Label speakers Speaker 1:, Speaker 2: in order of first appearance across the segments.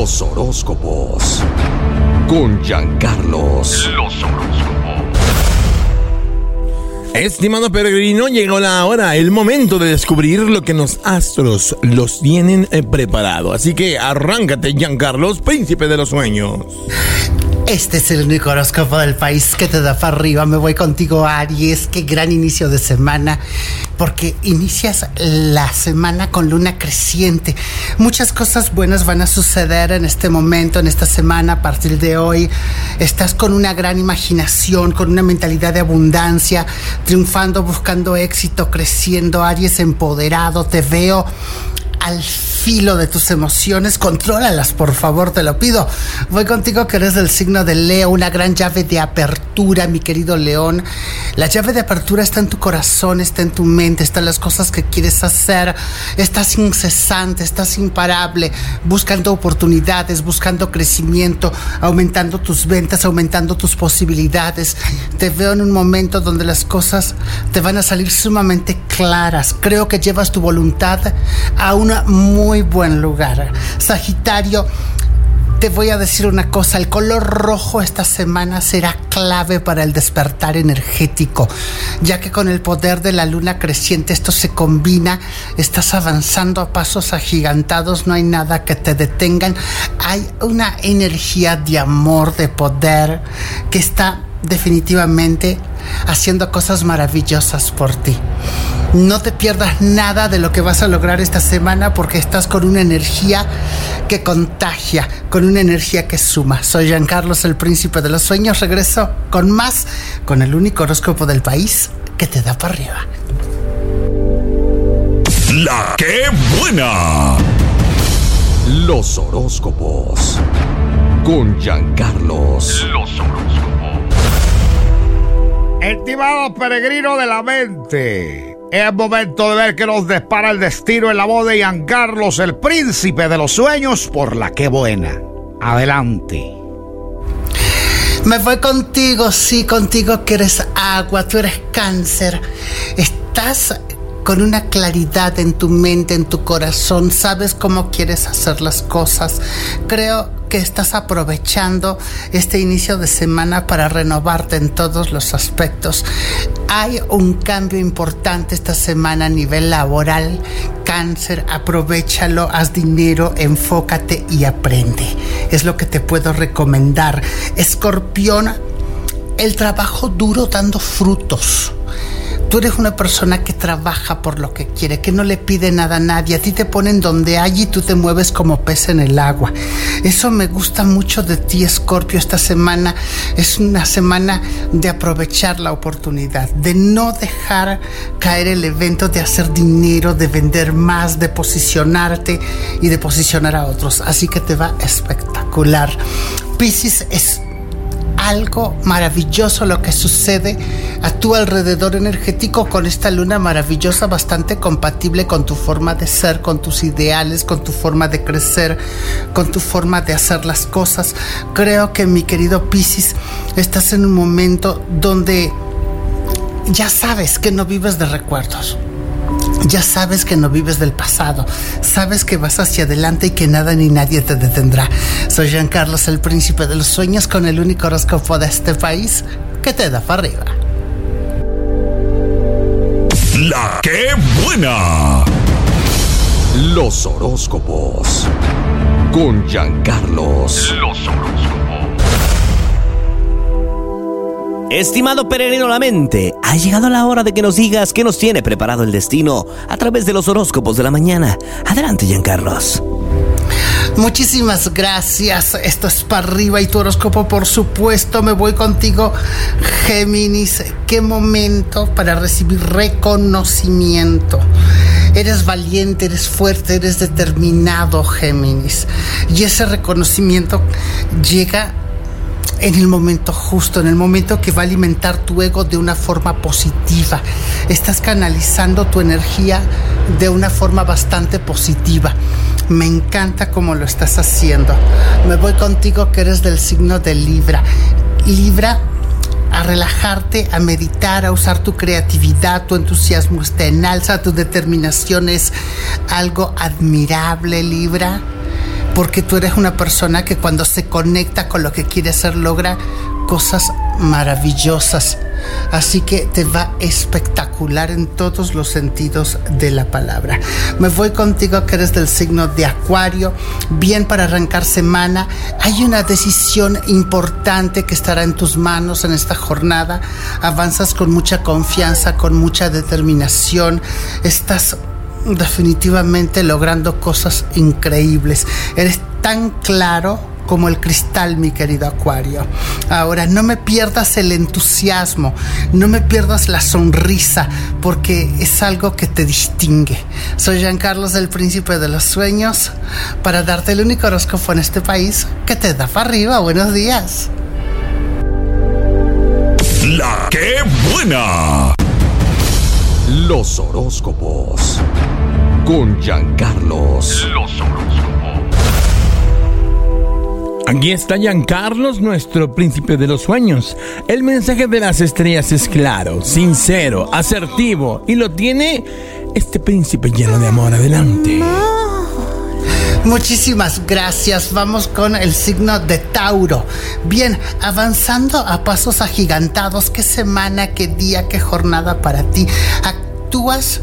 Speaker 1: Los horóscopos. Con Giancarlos. Los horóscopos.
Speaker 2: Estimado peregrino, llegó la hora, el momento de descubrir lo que los astros los tienen eh, preparado. Así que arráncate, Giancarlos, príncipe de los sueños.
Speaker 3: Este es el único horóscopo del país que te da para arriba. Me voy contigo, Aries. Qué gran inicio de semana. Porque inicias la semana con luna creciente. Muchas cosas buenas van a suceder en este momento, en esta semana, a partir de hoy. Estás con una gran imaginación, con una mentalidad de abundancia, triunfando, buscando éxito, creciendo. Aries empoderado. Te veo al filo de tus emociones, contrólalas, por favor, te lo pido. Voy contigo que eres del signo de Leo, una gran llave de apertura, mi querido León. La llave de apertura está en tu corazón, está en tu mente, están las cosas que quieres hacer. Estás incesante, estás imparable, buscando oportunidades, buscando crecimiento, aumentando tus ventas, aumentando tus posibilidades. Te veo en un momento donde las cosas te van a salir sumamente claras. Creo que llevas tu voluntad a un muy buen lugar. Sagitario, te voy a decir una cosa, el color rojo esta semana será clave para el despertar energético, ya que con el poder de la luna creciente esto se combina, estás avanzando a pasos agigantados, no hay nada que te detengan, hay una energía de amor, de poder, que está definitivamente haciendo cosas maravillosas por ti. No te pierdas nada de lo que vas a lograr esta semana porque estás con una energía que contagia, con una energía que suma. Soy Giancarlos, el príncipe de los sueños. Regreso con más, con el único horóscopo del país que te da para arriba.
Speaker 1: La que buena. Los horóscopos. Con Giancarlos. Los horóscopos.
Speaker 4: Estimado peregrino de la mente. Es momento de ver que nos dispara el destino en la voz de Ian Carlos, el príncipe de los sueños, por la que buena. Adelante.
Speaker 3: Me voy contigo, sí, contigo que eres agua, tú eres cáncer. Estás con una claridad en tu mente, en tu corazón, sabes cómo quieres hacer las cosas. Creo que estás aprovechando este inicio de semana para renovarte en todos los aspectos. Hay un cambio importante esta semana a nivel laboral. Cáncer, aprovechalo, haz dinero, enfócate y aprende. Es lo que te puedo recomendar. Escorpión, el trabajo duro dando frutos Tú eres una persona que trabaja por lo que quiere, que no le pide nada a nadie. A ti te ponen donde hay y tú te mueves como pez en el agua. Eso me gusta mucho de ti, Scorpio, esta semana. Es una semana de aprovechar la oportunidad, de no dejar caer el evento, de hacer dinero, de vender más, de posicionarte y de posicionar a otros. Así que te va espectacular. Pisces es algo maravilloso lo que sucede a tu alrededor energético con esta luna maravillosa, bastante compatible con tu forma de ser, con tus ideales, con tu forma de crecer, con tu forma de hacer las cosas. Creo que mi querido Piscis, estás en un momento donde ya sabes que no vives de recuerdos ya sabes que no vives del pasado, sabes que vas hacia adelante y que nada ni nadie te detendrá. Soy Jean Carlos, el príncipe de los sueños, con el único horóscopo de este país que te da para arriba.
Speaker 1: La que buena. Los horóscopos. Con Giancarlos. Los horóscopos.
Speaker 5: Estimado peregrino la mente, ha llegado la hora de que nos digas qué nos tiene preparado el destino a través de los horóscopos de la mañana. Adelante, Giancarlos.
Speaker 3: Muchísimas gracias. Esto es para arriba y tu horóscopo, por supuesto. Me voy contigo, Géminis. Qué momento para recibir reconocimiento. Eres valiente, eres fuerte, eres determinado, Géminis. Y ese reconocimiento llega en el momento justo, en el momento que va a alimentar tu ego de una forma positiva. Estás canalizando tu energía de una forma bastante positiva. Me encanta cómo lo estás haciendo. Me voy contigo que eres del signo de Libra. Libra a relajarte, a meditar, a usar tu creatividad, tu entusiasmo está en alza, tu determinación es algo admirable, Libra porque tú eres una persona que cuando se conecta con lo que quiere hacer logra cosas maravillosas. Así que te va espectacular en todos los sentidos de la palabra. Me voy contigo que eres del signo de Acuario. Bien para arrancar semana. Hay una decisión importante que estará en tus manos en esta jornada. Avanzas con mucha confianza, con mucha determinación. Estás definitivamente logrando cosas increíbles. Eres tan claro como el cristal, mi querido Acuario. Ahora, no me pierdas el entusiasmo, no me pierdas la sonrisa, porque es algo que te distingue. Soy Jean Carlos del Príncipe de los Sueños, para darte el único horóscopo en este país que te da para arriba. Buenos días.
Speaker 1: La que buena. Los horóscopos. Con Giancarlos. Los horóscopos.
Speaker 2: Aquí está Giancarlos, nuestro príncipe de los sueños. El mensaje de las estrellas es claro, sincero, asertivo y lo tiene este príncipe lleno de amor. Adelante.
Speaker 3: Muchísimas gracias. Vamos con el signo de Tauro. Bien, avanzando a pasos agigantados. ¿Qué semana, qué día, qué jornada para ti? Actúas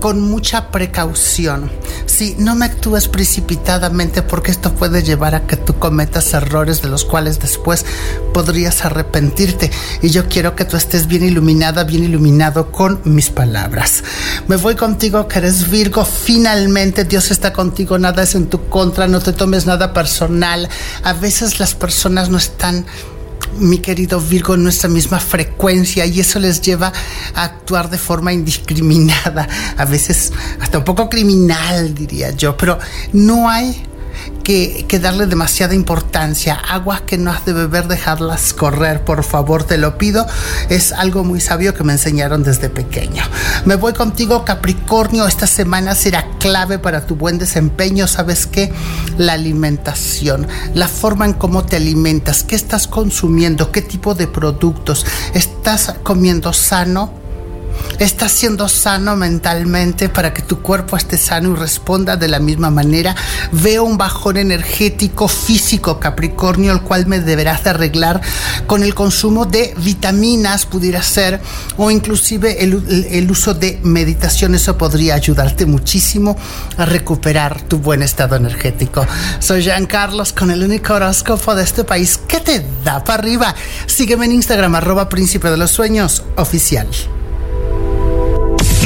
Speaker 3: con mucha precaución. Sí, no me actúes precipitadamente porque esto puede llevar a que tú cometas errores de los cuales después podrías arrepentirte. Y yo quiero que tú estés bien iluminada, bien iluminado con mis palabras. Me voy contigo que eres Virgo. Finalmente Dios está contigo, nada es en tu contra, no te tomes nada personal. A veces las personas no están mi querido Virgo, nuestra misma frecuencia y eso les lleva a actuar de forma indiscriminada, a veces hasta un poco criminal, diría yo, pero no hay que, darle demasiada importancia. Aguas que no has de beber, dejarlas correr, por favor, te lo pido. Es algo muy sabio que me enseñaron desde pequeño. Me voy contigo, Capricornio. Esta semana será clave para tu buen desempeño. ¿Sabes qué? La alimentación, la forma en cómo te alimentas, qué estás consumiendo, qué tipo de productos. ¿Estás comiendo sano? Estás siendo sano mentalmente para que tu cuerpo esté sano y responda de la misma manera. Veo un bajón energético físico Capricornio, el cual me deberás de arreglar con el consumo de vitaminas, pudiera ser, o inclusive el, el uso de meditación. Eso podría ayudarte muchísimo a recuperar tu buen estado energético. Soy Jean Carlos con el único horóscopo de este país que te da para arriba. Sígueme en Instagram, arroba príncipe de los sueños oficial.